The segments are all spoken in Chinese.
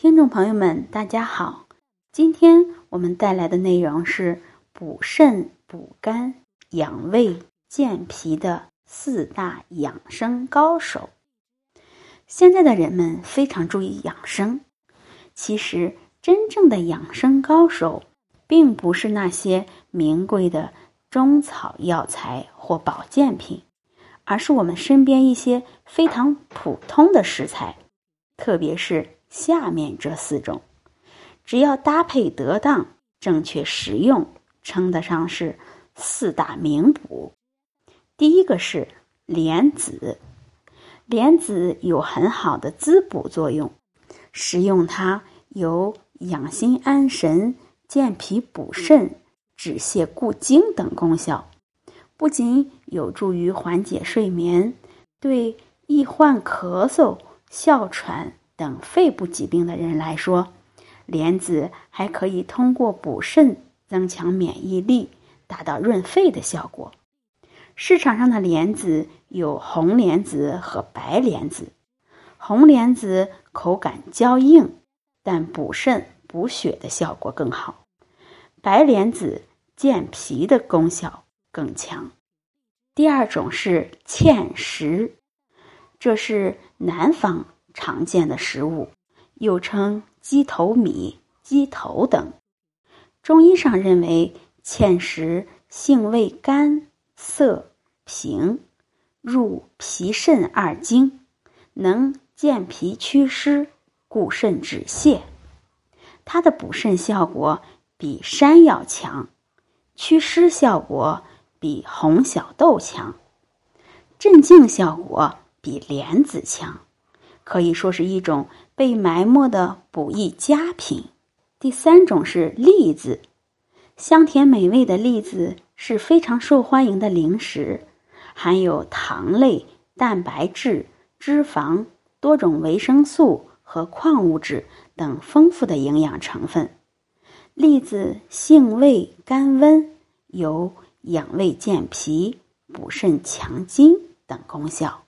听众朋友们，大家好，今天我们带来的内容是补肾、补肝、养胃、健脾的四大养生高手。现在的人们非常注意养生，其实真正的养生高手，并不是那些名贵的中草药材或保健品，而是我们身边一些非常普通的食材，特别是下面这四种。只要搭配得当、正确食用，称得上是四大名补。第一个是莲子，莲子有很好的滋补作用，食用它有养心安神、健脾补肾、止泻固精等功效，不仅有助于缓解睡眠，对易患咳嗽、哮喘等肺部疾病的人来说。莲子还可以通过补肾增强免疫力，达到润肺的效果。市场上的莲子有红莲子和白莲子，红莲子口感较硬，但补肾补血的效果更好；白莲子健脾的功效更强。第二种是芡实，这是南方常见的食物，又称。鸡头米、鸡头等，中医上认为芡实性味甘涩平，入脾肾二经，能健脾祛湿、固肾止泻。它的补肾效果比山药强，祛湿效果比红小豆强，镇静效果比莲子强。可以说是一种被埋没的补益佳品。第三种是栗子，香甜美味的栗子是非常受欢迎的零食，含有糖类、蛋白质、脂肪、多种维生素和矿物质等丰富的营养成分。栗子性味甘温，有养胃健脾、补肾强筋等功效。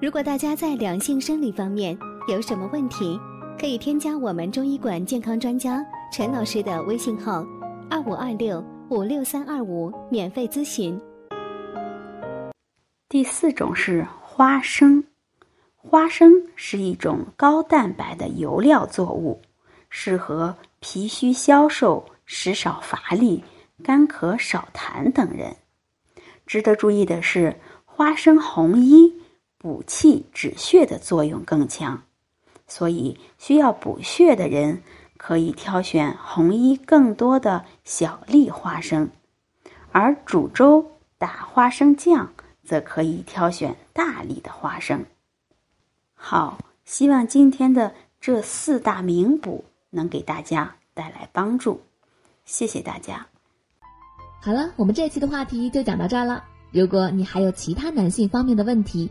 如果大家在两性生理方面有什么问题，可以添加我们中医馆健康专家陈老师的微信号：二五二六五六三二五，免费咨询。第四种是花生，花生是一种高蛋白的油料作物，适合脾虚消瘦、食少乏力、干咳少痰等人。值得注意的是，花生红衣。补气止血的作用更强，所以需要补血的人可以挑选红衣更多的小粒花生，而煮粥打花生酱则可以挑选大粒的花生。好，希望今天的这四大名补能给大家带来帮助，谢谢大家。好了，我们这期的话题就讲到这儿了。如果你还有其他男性方面的问题，